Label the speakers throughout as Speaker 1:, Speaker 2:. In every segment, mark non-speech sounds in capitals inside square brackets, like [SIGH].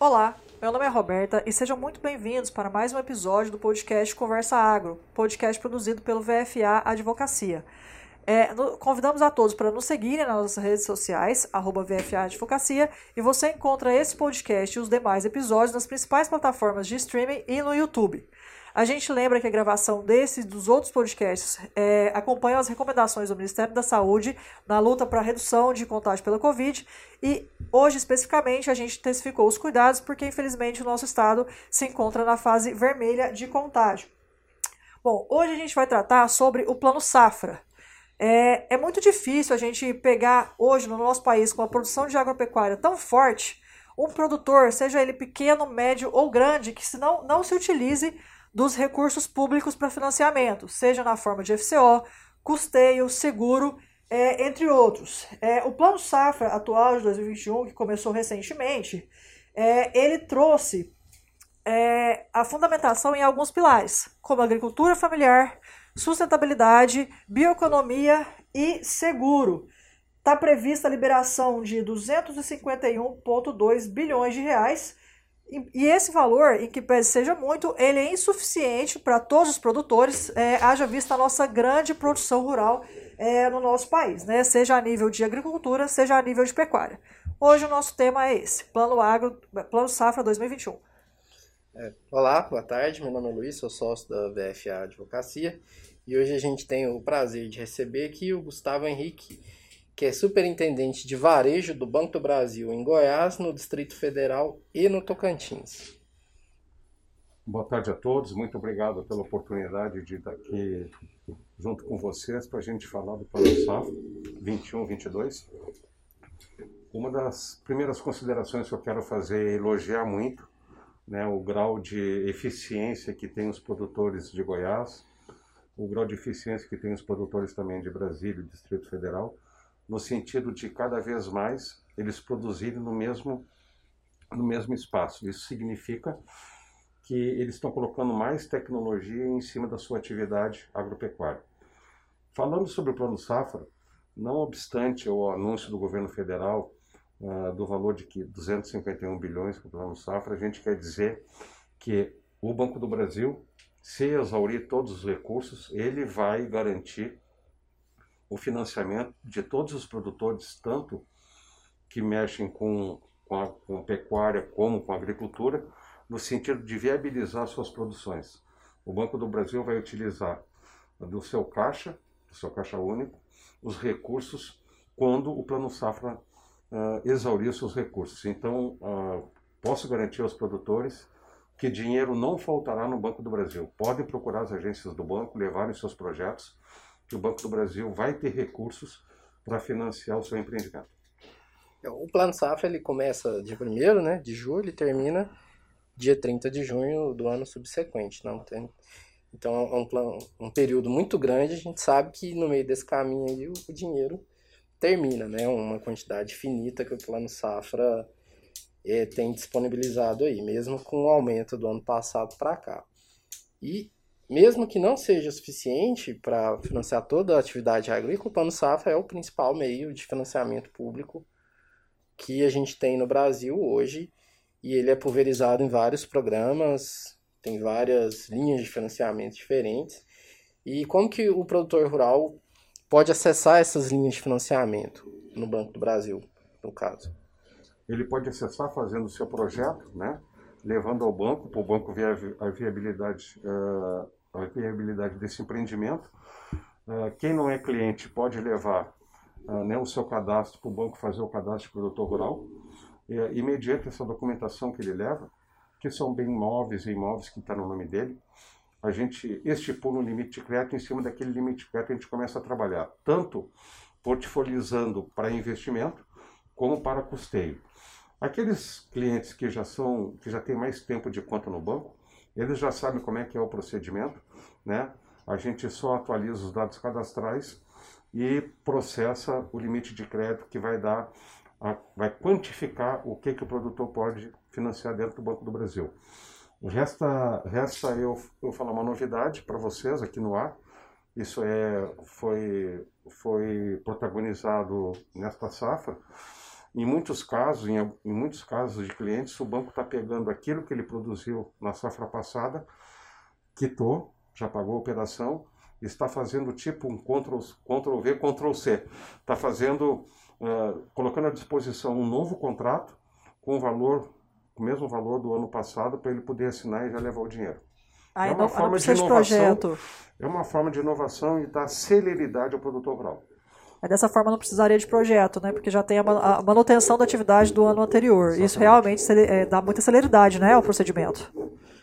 Speaker 1: Olá, meu nome é Roberta e sejam muito bem-vindos para mais um episódio do podcast Conversa Agro, podcast produzido pelo VFA Advocacia. É, no, convidamos a todos para nos seguirem nas nossas redes sociais, arroba VFA Advocacia, e você encontra esse podcast e os demais episódios nas principais plataformas de streaming e no YouTube. A gente lembra que a gravação desse e dos outros podcasts é, acompanha as recomendações do Ministério da Saúde na luta para a redução de contágio pela Covid e hoje especificamente a gente intensificou os cuidados porque infelizmente o nosso estado se encontra na fase vermelha de contágio. Bom, hoje a gente vai tratar sobre o Plano Safra. É, é muito difícil a gente pegar hoje no nosso país com a produção de agropecuária tão forte um produtor, seja ele pequeno, médio ou grande, que se não, não se utilize dos recursos públicos para financiamento, seja na forma de FCO, custeio, seguro, é, entre outros. É, o Plano Safra atual de 2021, que começou recentemente, é, ele trouxe é, a fundamentação em alguns pilares, como agricultura familiar, sustentabilidade, bioeconomia e seguro. Está prevista a liberação de 251,2 bilhões de reais e, esse valor, em que seja muito, ele é insuficiente para todos os produtores, é, haja vista a nossa grande produção rural é, no nosso país, né? seja a nível de agricultura, seja a nível de pecuária. Hoje o nosso tema é esse, Plano Agro, Plano Safra 2021.
Speaker 2: É, olá, boa tarde, meu nome é Luiz, sou sócio da VFA Advocacia e hoje a gente tem o prazer de receber aqui o Gustavo Henrique, que é superintendente de varejo do Banco do Brasil em Goiás, no Distrito Federal e no Tocantins.
Speaker 3: Boa tarde a todos, muito obrigado pela oportunidade de estar aqui junto com vocês para a gente falar do Plano Safra 21-22. Uma das primeiras considerações que eu quero fazer é elogiar muito né, o grau de eficiência que tem os produtores de Goiás, o grau de eficiência que tem os produtores também de Brasília e Distrito Federal, no sentido de cada vez mais eles produzirem no mesmo, no mesmo espaço. Isso significa que eles estão colocando mais tecnologia em cima da sua atividade agropecuária. Falando sobre o Plano Safra, não obstante o anúncio do governo federal uh, do valor de que 251 bilhões para o Plano Safra, a gente quer dizer que o Banco do Brasil se exaurir todos os recursos, ele vai garantir o financiamento de todos os produtores, tanto que mexem com, com, a, com pecuária como com a agricultura, no sentido de viabilizar suas produções. O Banco do Brasil vai utilizar do seu caixa, do seu caixa único, os recursos quando o Plano Safra uh, exaurir seus recursos. Então, uh, posso garantir aos produtores que dinheiro não faltará no Banco do Brasil. Podem procurar as agências do banco, levarem seus projetos, que o Banco do Brasil vai ter recursos para financiar o seu empreendimento.
Speaker 2: O Plano Safra ele começa de 1 né, de julho e termina dia 30 de junho do ano subsequente. Não tem... Então é um, plano, um período muito grande, a gente sabe que no meio desse caminho aí o, o dinheiro termina, né? Uma quantidade finita que o Plano Safra é, tem disponibilizado aí, mesmo com o aumento do ano passado para cá. E mesmo que não seja suficiente para financiar toda a atividade agrícola, o Plano Safra é o principal meio de financiamento público que a gente tem no Brasil hoje e ele é pulverizado em vários programas, tem várias linhas de financiamento diferentes. E como que o produtor rural pode acessar essas linhas de financiamento no Banco do Brasil, no caso?
Speaker 3: ele pode acessar fazendo o seu projeto, né? levando ao banco, para o banco ver a viabilidade, uh, a viabilidade desse empreendimento. Uh, quem não é cliente pode levar uh, né, o seu cadastro para o banco fazer o cadastro de produtor rural. E, e mediante essa documentação que ele leva, que são bem imóveis e imóveis que está no nome dele, a gente estipula um limite de crédito, em cima daquele limite de crédito a gente começa a trabalhar, tanto portfolializando para investimento, como para custeio. Aqueles clientes que já são, que já têm mais tempo de conta no banco, eles já sabem como é que é o procedimento, né? A gente só atualiza os dados cadastrais e processa o limite de crédito que vai dar, a, vai quantificar o que, que o produtor pode financiar dentro do Banco do Brasil. Resta, resta eu, eu falar uma novidade para vocês aqui no ar. Isso é, foi, foi protagonizado nesta safra Em muitos casos, em, em muitos casos de clientes, o banco está pegando aquilo que ele produziu na safra passada, quitou, já pagou a operação, está fazendo tipo um Ctrl, Ctrl V, Ctrl C. Está fazendo, uh, colocando à disposição um novo contrato com o valor, o mesmo valor do ano passado, para ele poder assinar e já levar o dinheiro.
Speaker 1: é uma não, forma de inovação. De
Speaker 3: é uma forma de inovação e dar celeridade ao produtor rural.
Speaker 1: É dessa forma não precisaria de projeto, né? Porque já tem a manutenção da atividade do ano anterior. Exatamente. Isso realmente é, dá muita celeridade, né, ao procedimento.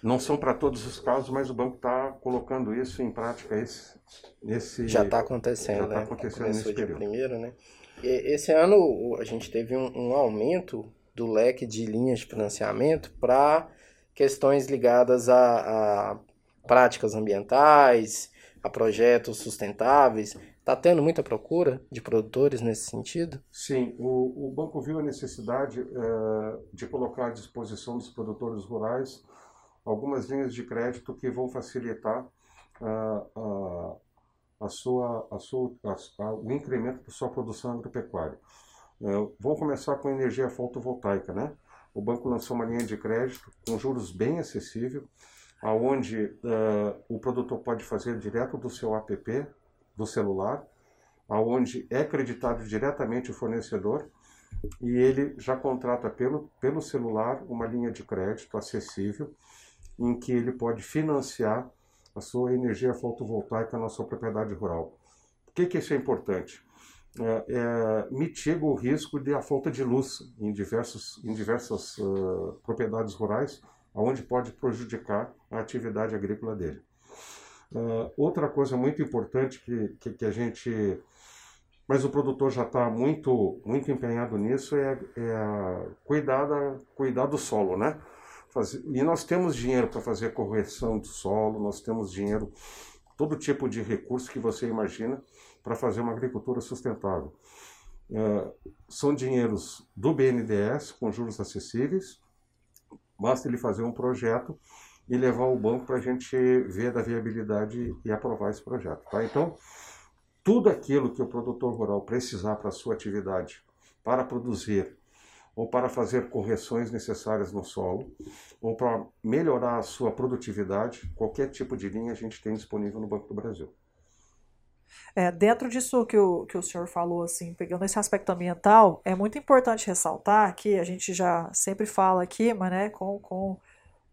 Speaker 3: Não são para todos os casos, mas o banco está colocando isso em prática esse, esse
Speaker 2: já está acontecendo, já
Speaker 3: tá né? acontecendo
Speaker 2: Começou
Speaker 3: nesse período.
Speaker 2: primeiro, né? E, esse ano a gente teve um, um aumento do leque de linhas de financiamento para questões ligadas a, a práticas ambientais, a projetos sustentáveis. Está tendo muita procura de produtores nesse sentido?
Speaker 3: Sim, o, o banco viu a necessidade uh, de colocar à disposição dos produtores rurais algumas linhas de crédito que vão facilitar uh, uh, a sua, a sua, a, o incremento da sua produção agropecuária. Uh, vamos começar com energia fotovoltaica, né? O banco lançou uma linha de crédito com juros bem acessível, aonde uh, o produtor pode fazer direto do seu app, do celular, aonde é acreditado diretamente o fornecedor e ele já contrata pelo, pelo celular uma linha de crédito acessível em que ele pode financiar a sua energia fotovoltaica na sua propriedade rural. Por que, que isso é importante? É, é, mitiga o risco de a falta de luz em, diversos, em diversas uh, propriedades rurais, onde pode prejudicar a atividade agrícola dele. Uh, outra coisa muito importante que, que, que, a gente. Mas o produtor já está muito, muito empenhado nisso é, é cuidar, da, cuidar do solo, né? Fazer, e nós temos dinheiro para fazer correção do solo, nós temos dinheiro, todo tipo de recurso que você imagina para fazer uma agricultura sustentável. É, são dinheiros do BNDES com juros acessíveis, basta ele fazer um projeto e levar o banco para a gente ver da viabilidade e aprovar esse projeto. Tá? Então, tudo aquilo que o produtor rural precisar para a sua atividade, para produzir ou para fazer correções necessárias no solo, ou para melhorar a sua produtividade, qualquer tipo de linha a gente tem disponível no Banco do Brasil.
Speaker 1: É, dentro disso que o, que o senhor falou, assim, pegando esse aspecto ambiental, é muito importante ressaltar que a gente já sempre fala aqui, mas né, com, com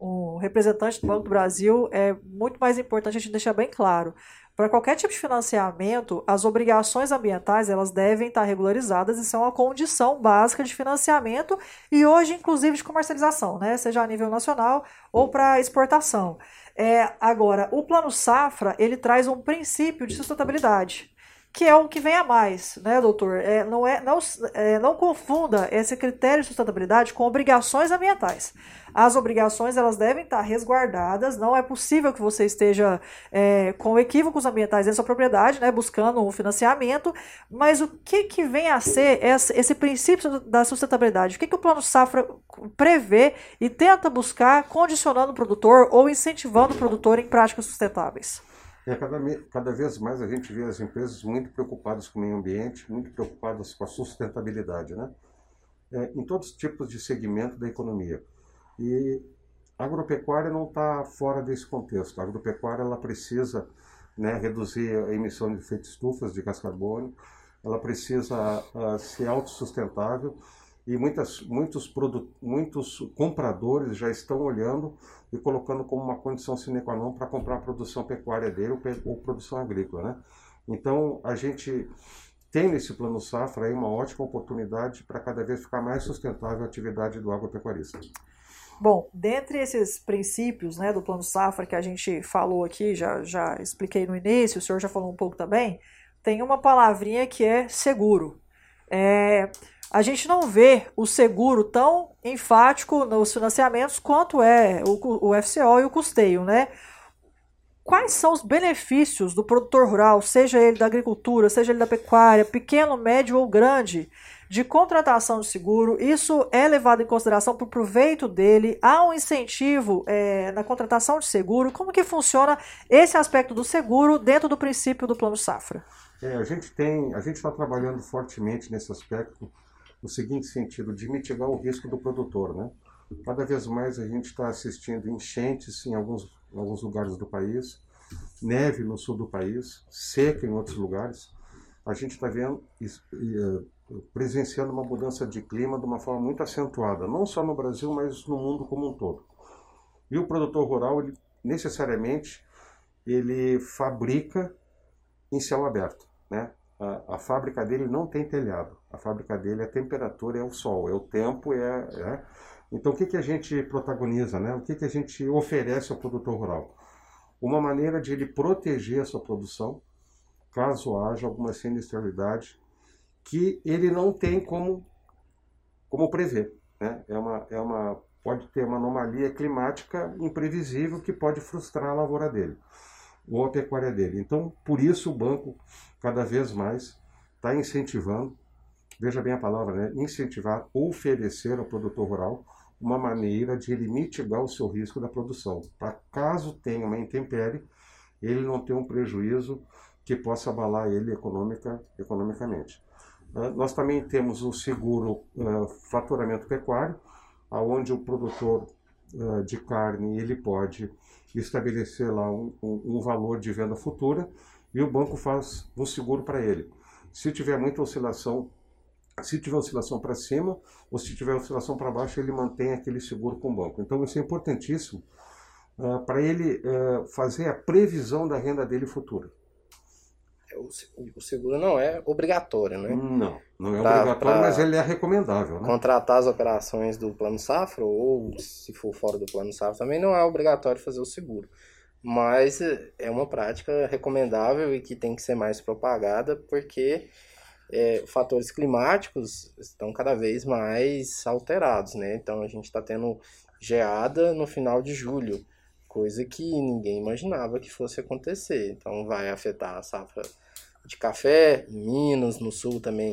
Speaker 1: o representante do Banco do Brasil, é muito mais importante a gente deixar bem claro. Para qualquer tipo de financiamento, as obrigações ambientais elas devem estar regularizadas e são a condição básica de financiamento e hoje, inclusive, de comercialização, né? seja a nível nacional ou para exportação. É, agora, o Plano Safra ele traz um princípio de sustentabilidade que é o que vem a mais, né, doutor? É, não, é, não, é, não confunda esse critério de sustentabilidade com obrigações ambientais. As obrigações elas devem estar resguardadas, não é possível que você esteja é, com equívocos ambientais em sua propriedade, né, buscando um financiamento, mas o que, que vem a ser esse, esse princípio da sustentabilidade? O que, que o Plano Safra prevê e tenta buscar condicionando o produtor ou incentivando o produtor em práticas sustentáveis?
Speaker 3: É, cada, cada vez mais a gente vê as empresas muito preocupadas com o meio ambiente, muito preocupadas com a sustentabilidade, né? É, em todos os tipos de segmento da economia. E a agropecuária não está fora desse contexto. A agropecuária ela precisa né, reduzir a emissão de efeito estufas de gás carbônico, ela precisa uh, ser autossustentável e muitas, muitos, muitos compradores já estão olhando e colocando como uma condição sine qua non para comprar a produção pecuária dele ou, ou produção agrícola. Né? Então, a gente tem nesse plano safra aí uma ótima oportunidade para cada vez ficar mais sustentável a atividade do agropecuarista.
Speaker 1: Bom, dentre esses princípios né, do plano safra que a gente falou aqui, já, já expliquei no início, o senhor já falou um pouco também, tem uma palavrinha que é seguro. É, a gente não vê o seguro tão enfático nos financiamentos quanto é o, o FCO e o custeio, né? Quais são os benefícios do produtor rural, seja ele da agricultura, seja ele da pecuária, pequeno, médio ou grande, de contratação de seguro, isso é levado em consideração para o proveito dele, há um incentivo é, na contratação de seguro, como que funciona esse aspecto do seguro dentro do princípio do plano safra?
Speaker 3: É, a gente tem, a gente está trabalhando fortemente nesse aspecto no seguinte sentido, de mitigar o risco do produtor, né? Cada vez mais a gente está assistindo enchentes em alguns, em alguns lugares do país, neve no sul do país, seca em outros lugares. A gente está vendo, eh, presenciando uma mudança de clima de uma forma muito acentuada, não só no Brasil, mas no mundo como um todo. E o produtor rural, ele, necessariamente, ele fabrica em céu aberto, né? A, a, fábrica dele não tem telhado. A fábrica dele, a temperatura é o sol, é o tempo, é, é então, o que, que a gente protagoniza, né? o que, que a gente oferece ao produtor rural? Uma maneira de ele proteger a sua produção, caso haja alguma sinistralidade que ele não tem como, como prever. Né? É uma, é uma, pode ter uma anomalia climática imprevisível que pode frustrar a lavoura dele ou a pecuária dele. Então, por isso o banco, cada vez mais, está incentivando, veja bem a palavra, né? incentivar, oferecer ao produtor rural uma maneira de ele mitigar o seu risco da produção, para caso tenha uma intempérie, ele não ter um prejuízo que possa abalar ele economica, economicamente. Uh, nós também temos o seguro uh, faturamento pecuário, aonde o produtor uh, de carne ele pode estabelecer lá um, um, um valor de venda futura e o banco faz um seguro para ele. Se tiver muita oscilação se tiver oscilação para cima ou se tiver oscilação para baixo, ele mantém aquele seguro com o banco. Então, isso é importantíssimo uh, para ele uh, fazer a previsão da renda dele futura.
Speaker 2: É, o seguro não é obrigatório, né?
Speaker 3: Não, não é pra, obrigatório, pra mas ele é recomendável. Né?
Speaker 2: Contratar as operações do plano safra, ou se for fora do plano safra, também não é obrigatório fazer o seguro. Mas é uma prática recomendável e que tem que ser mais propagada, porque é, fatores climáticos estão cada vez mais alterados, né? Então a gente está tendo geada no final de julho, coisa que ninguém imaginava que fosse acontecer. Então vai afetar a safra de café em Minas, no sul também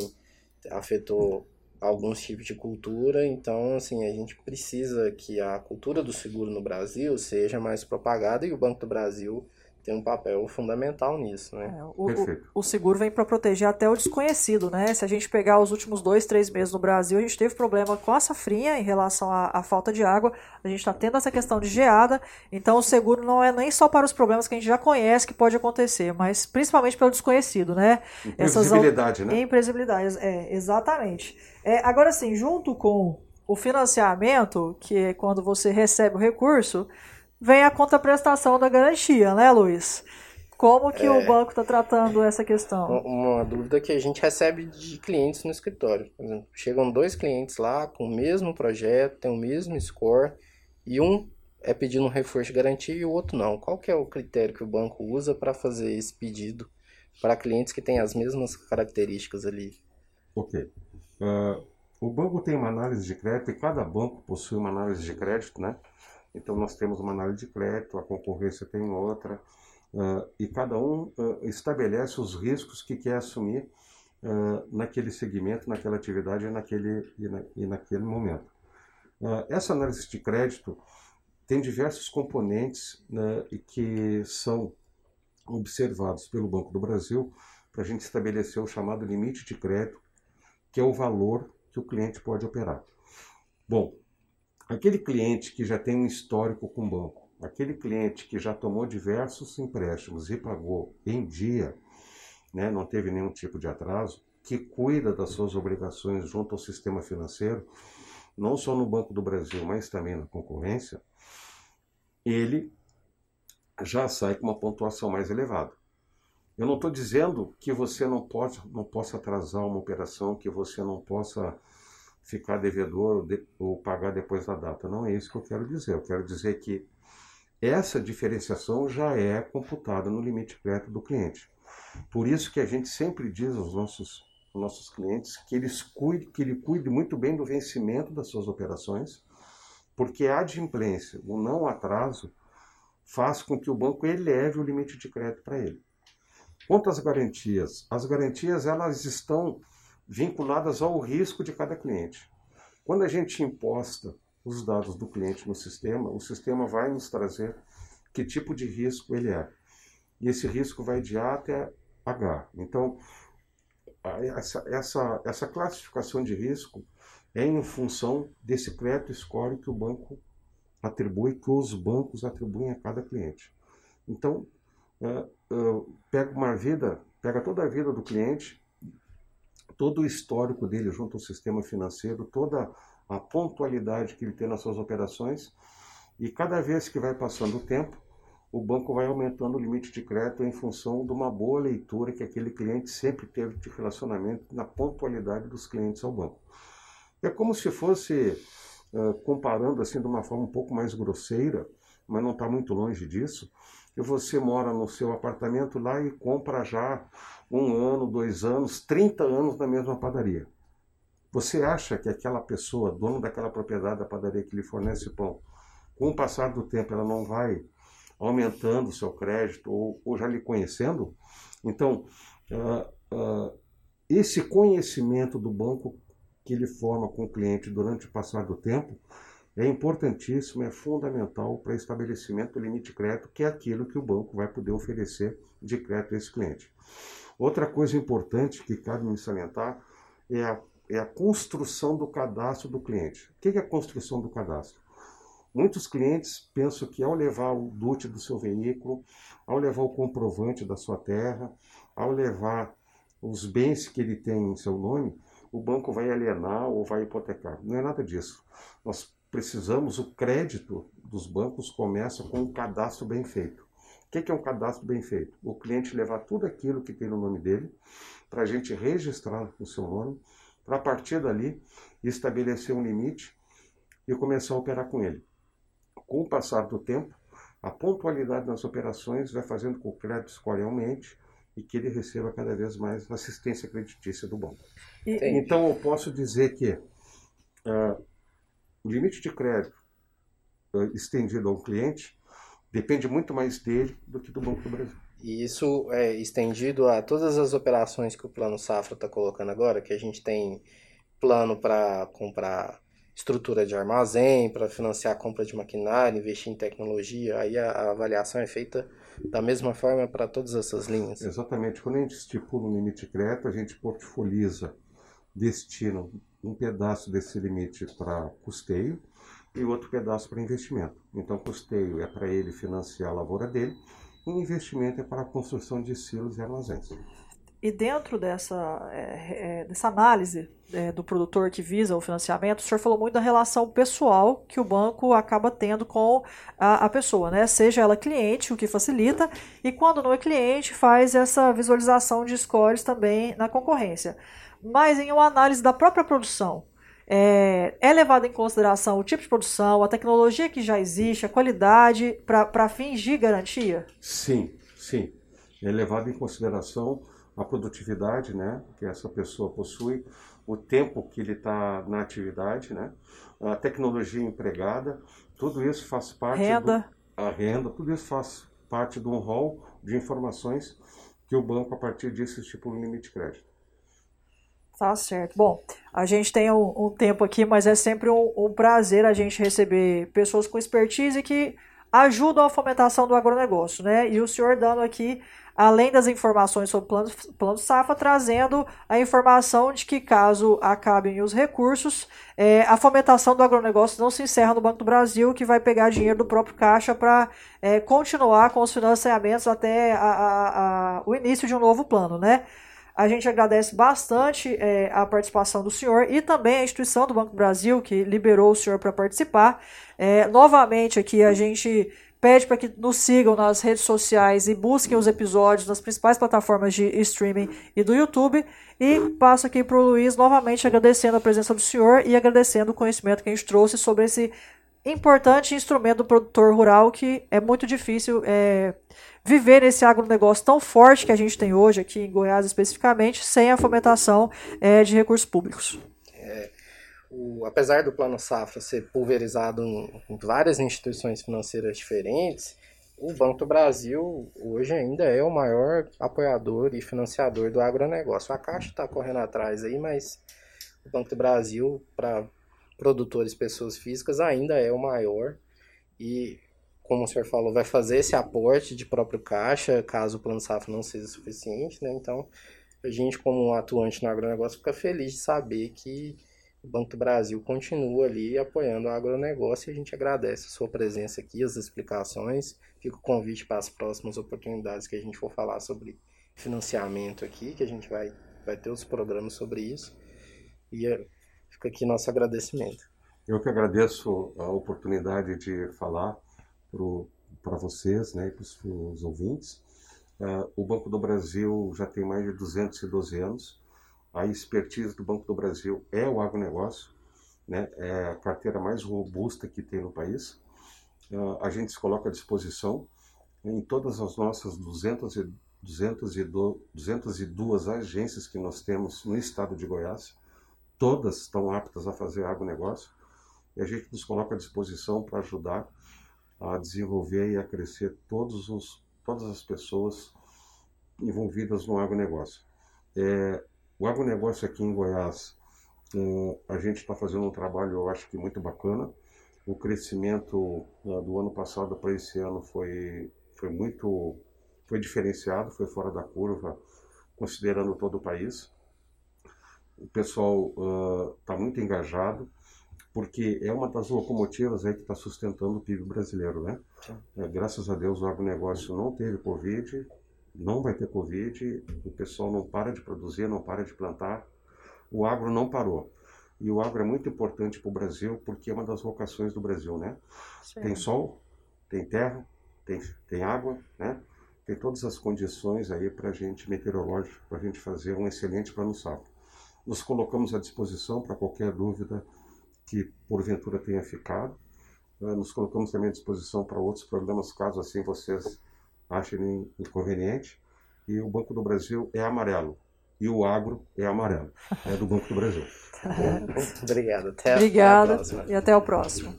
Speaker 2: afetou alguns tipos de cultura. Então, assim, a gente precisa que a cultura do seguro no Brasil seja mais propagada e o Banco do Brasil tem um papel fundamental nisso, né?
Speaker 1: É, o, o, o, seguro vem para proteger até o desconhecido, né? Se a gente pegar os últimos dois, três meses no Brasil, a gente teve problema com a safrinha em relação à, à falta de água, a gente está tendo essa questão de geada, então o seguro não é nem só para os problemas que a gente já conhece que pode acontecer, mas principalmente pelo desconhecido, né?
Speaker 3: Imprevisibilidade, Essas, né?
Speaker 1: Imprevisibilidade, é, exatamente. É, agora sim, junto com o financiamento, que é quando você recebe o recurso, vem a contraprestação da garantia, né, Luiz? Como que é, o banco está tratando essa questão?
Speaker 2: Uma dúvida que a gente recebe de clientes no escritório. Por exemplo, chegam dois clientes lá com o mesmo projeto, tem o mesmo score, e um é pedindo um reforço de garantia e o outro não. Qual que é o critério que o banco usa para fazer esse pedido para clientes que têm as mesmas características ali?
Speaker 3: Ok. Uh, o banco tem uma análise de crédito e cada banco possui uma análise de crédito, né? Então, nós temos uma análise de crédito, a concorrência tem outra, uh, e cada um uh, estabelece os riscos que quer assumir uh, naquele segmento, naquela atividade naquele, e, na, e naquele momento. essa análise de crédito tem diversos componentes né, que são observados pelo Banco do Brasil para a gente estabelecer o chamado limite de crédito, que é o valor que o cliente pode operar. Bom, Aquele cliente que já tem um histórico com o banco, aquele cliente que já tomou diversos empréstimos e pagou em dia, né, não teve nenhum tipo de atraso, que cuida das suas obrigações junto ao sistema financeiro, não só no Banco do Brasil, mas também na concorrência, ele já sai com uma pontuação mais elevada. Eu não estou dizendo que você não, pode, não possa atrasar uma operação, que você não possa ficar devedor ou pagar depois da data. Não é isso que eu quero dizer. Eu quero dizer que essa diferenciação já é computada no limite crédito do cliente. Por isso que a gente sempre diz aos nossos, nossos clientes que, eles cuide, que ele cuide muito bem do vencimento das suas operações, porque a adimplência, o não atraso, faz com que o banco eleve o limite de crédito para ele. Quanto às garantias, as garantias elas estão vinculadas ao risco de cada cliente. Quando a gente imposta os dados do cliente no sistema, o sistema vai nos trazer que tipo de risco ele é. E esse risco vai de A até H. Então, essa, essa, essa classificação de risco é em função desse crédito score que o banco atribui, que os bancos atribuem a cada cliente. Então, uh, pega uma vida, pega toda a vida do cliente, todo o histórico dele junto ao sistema financeiro, toda a pontualidade que ele tem nas suas operações, e cada vez que vai passando o tempo, o banco vai aumentando o limite de crédito em função de uma boa leitura que aquele cliente sempre teve de relacionamento na pontualidade dos clientes ao banco. É como se fosse, comparando assim de uma forma um pouco mais grosseira, mas não está muito longe disso, que você mora no seu apartamento lá e compra já um ano, dois anos, 30 anos na mesma padaria. Você acha que aquela pessoa, dono daquela propriedade da padaria que lhe fornece pão, com o passar do tempo ela não vai aumentando o seu crédito ou, ou já lhe conhecendo? Então, uh, uh, esse conhecimento do banco que ele forma com o cliente durante o passar do tempo é importantíssimo, é fundamental para estabelecimento do limite de crédito, que é aquilo que o banco vai poder oferecer de crédito a esse cliente. Outra coisa importante que cabe me salientar é a, é a construção do cadastro do cliente. O que é a construção do cadastro? Muitos clientes pensam que ao levar o DUT do seu veículo, ao levar o comprovante da sua terra, ao levar os bens que ele tem em seu nome, o banco vai alienar ou vai hipotecar. Não é nada disso. Nós precisamos, o crédito dos bancos começa com um cadastro bem feito. O que é um cadastro bem feito? O cliente levar tudo aquilo que tem no nome dele, para a gente registrar o seu nome, para a partir dali estabelecer um limite e começar a operar com ele. Com o passar do tempo, a pontualidade nas operações vai fazendo com que o crédito score aumente e que ele receba cada vez mais assistência creditícia do banco. Então eu posso dizer que uh, o limite de crédito uh, estendido a um cliente depende muito mais dele do que do Banco do Brasil.
Speaker 2: E isso é estendido a todas as operações que o Plano Safra está colocando agora, que a gente tem plano para comprar estrutura de armazém, para financiar a compra de maquinário, investir em tecnologia, aí a, a avaliação é feita da mesma forma para todas essas linhas.
Speaker 3: Exatamente. Quando a gente estipula um limite de crédito, a gente portfoliza, destina um pedaço desse limite para custeio e outro pedaço para investimento. Então, custeio é para ele financiar a lavoura dele e investimento é para a construção de silos e armazéns.
Speaker 1: E dentro dessa, é, é, dessa análise é, do produtor que visa o financiamento, o senhor falou muito da relação pessoal que o banco acaba tendo com a, a, pessoa, né? Seja ela cliente, o que facilita, e quando não é cliente, faz essa visualização de scores também na concorrência mas em uma análise da própria produção. É, é levado em consideração o tipo de produção, a tecnologia que já existe, a qualidade, para fins de garantia?
Speaker 3: Sim, sim. É levado em consideração a produtividade né, que essa pessoa possui, o tempo que ele está na atividade, né, a tecnologia empregada, tudo isso faz parte.
Speaker 1: Renda.
Speaker 3: Do, a renda, tudo isso faz parte de um rol de informações que o banco, a partir disso, estipula um limite de crédito.
Speaker 1: Tá certo. Bom, a gente tem um, um tempo aqui, mas é sempre um, um, prazer a gente receber pessoas com expertise que ajudam a fomentação do agronegócio, né? E o senhor dando aqui, além das informações sobre o plano, plano SAFA, trazendo a informação de que caso acabem os recursos, é, a fomentação do agronegócio não se encerra no Banco do Brasil, que vai pegar dinheiro do próprio Caixa para é, continuar com os financiamentos até a, a, a, o início de um novo plano, né? A gente agradece bastante é, a participação do senhor e também a instituição do Banco do Brasil, que liberou o senhor para participar. É, novamente, aqui a gente pede para que nos sigam nas redes sociais e busquem os episódios nas principais plataformas de streaming e do YouTube. E passo aqui para o Luiz novamente agradecendo a presença do senhor e agradecendo o conhecimento que a gente trouxe sobre esse importante instrumento do produtor rural que é muito difícil é, viver nesse agronegócio tão forte que a gente tem hoje aqui em Goiás especificamente, sem a fomentação é, de recursos públicos.
Speaker 2: É, o, apesar do Plano Safra ser pulverizado em, em, várias instituições financeiras diferentes, o Banco do Brasil hoje ainda é o maior apoiador e financiador do agronegócio. A Caixa está correndo atrás aí, mas o Banco do Brasil, para produtores, pessoas físicas, ainda é o maior. E como o senhor falou, vai fazer esse aporte de próprio caixa, caso o plano safra não seja suficiente, né? Então, a gente, como atuante no agronegócio, fica feliz de saber que o Banco do Brasil continua ali apoiando o agronegócio e a gente agradece a sua presença aqui, as explicações. Fica o convite para as próximas oportunidades que a gente for falar sobre financiamento aqui, que a gente vai, vai ter os programas sobre isso. E fica aqui nosso agradecimento.
Speaker 3: Eu que agradeço a oportunidade de falar para vocês né, e para os ouvintes. Uh, o Banco do Brasil já tem mais de 212 anos. A expertise do Banco do Brasil é o agronegócio, né? é a carteira mais robusta que tem no país. Uh, a gente se coloca à disposição em todas as nossas 200 e, 202, 202 agências que nós temos no estado de Goiás. Todas estão aptas a fazer agronegócio e a gente nos coloca à disposição para ajudar a desenvolver e a crescer todos os todas as pessoas envolvidas no agronegócio. É, o agronegócio aqui em Goiás, a gente está fazendo um trabalho, eu acho que muito bacana. O crescimento é, do ano passado para esse ano foi, foi muito foi diferenciado, foi fora da curva, considerando todo o país. O pessoal está uh, muito engajado porque é uma das locomotivas aí que está sustentando o PIB brasileiro, né? É, graças a Deus o agronegócio não teve Covid, não vai ter Covid, o pessoal não para de produzir, não para de plantar, o agro não parou. E o agro é muito importante para o Brasil porque é uma das vocações do Brasil, né? Sim. Tem sol, tem terra, tem, tem água, né? Tem todas as condições aí para a gente, meteorológico, para a gente fazer um excelente plano safra. Nos colocamos à disposição para qualquer dúvida que porventura tenha ficado. Uh, nos colocamos também à disposição para outros programas, caso assim vocês achem inconveniente. E o Banco do Brasil é amarelo. E o agro é amarelo. É do Banco do Brasil. [LAUGHS]
Speaker 2: Obrigado. Até
Speaker 1: Obrigada. E até o próximo.